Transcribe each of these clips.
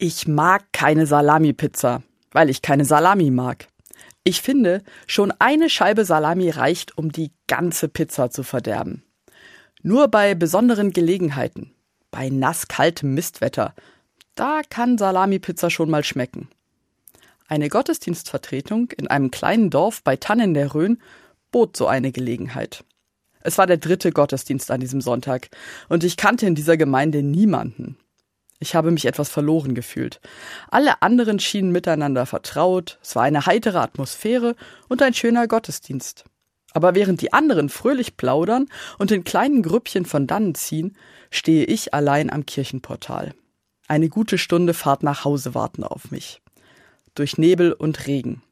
Ich mag keine Salami-Pizza, weil ich keine Salami mag. Ich finde, schon eine Scheibe Salami reicht, um die ganze Pizza zu verderben. Nur bei besonderen Gelegenheiten, bei nasskaltem Mistwetter, da kann Salami-Pizza schon mal schmecken. Eine Gottesdienstvertretung in einem kleinen Dorf bei Tannen der Rhön bot so eine Gelegenheit. Es war der dritte Gottesdienst an diesem Sonntag, und ich kannte in dieser Gemeinde niemanden. Ich habe mich etwas verloren gefühlt. Alle anderen schienen miteinander vertraut, es war eine heitere Atmosphäre und ein schöner Gottesdienst. Aber während die anderen fröhlich plaudern und in kleinen Grüppchen von dannen ziehen, stehe ich allein am Kirchenportal. Eine gute Stunde Fahrt nach Hause warten auf mich. Durch Nebel und Regen.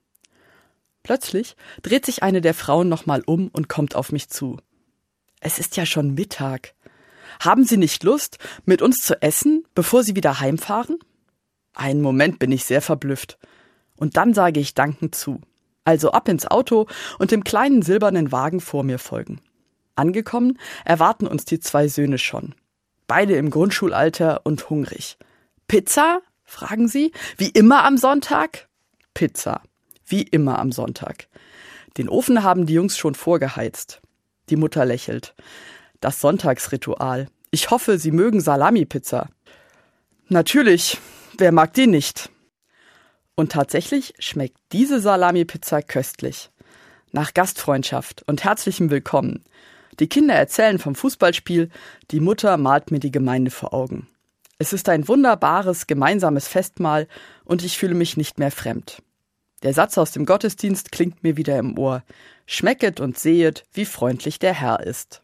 Plötzlich dreht sich eine der Frauen nochmal um und kommt auf mich zu. Es ist ja schon Mittag. Haben Sie nicht Lust, mit uns zu essen, bevor Sie wieder heimfahren? Einen Moment bin ich sehr verblüfft. Und dann sage ich dankend zu. Also ab ins Auto und dem kleinen silbernen Wagen vor mir folgen. Angekommen erwarten uns die zwei Söhne schon. Beide im Grundschulalter und hungrig. Pizza? fragen sie. Wie immer am Sonntag? Pizza. Wie immer am Sonntag. Den Ofen haben die Jungs schon vorgeheizt. Die Mutter lächelt. Das Sonntagsritual. Ich hoffe, Sie mögen Salami-Pizza. Natürlich, wer mag die nicht? Und tatsächlich schmeckt diese Salami-Pizza köstlich. Nach Gastfreundschaft und herzlichem Willkommen. Die Kinder erzählen vom Fußballspiel, die Mutter malt mir die Gemeinde vor Augen. Es ist ein wunderbares gemeinsames Festmahl und ich fühle mich nicht mehr fremd. Der Satz aus dem Gottesdienst klingt mir wieder im Ohr. Schmecket und sehet, wie freundlich der Herr ist.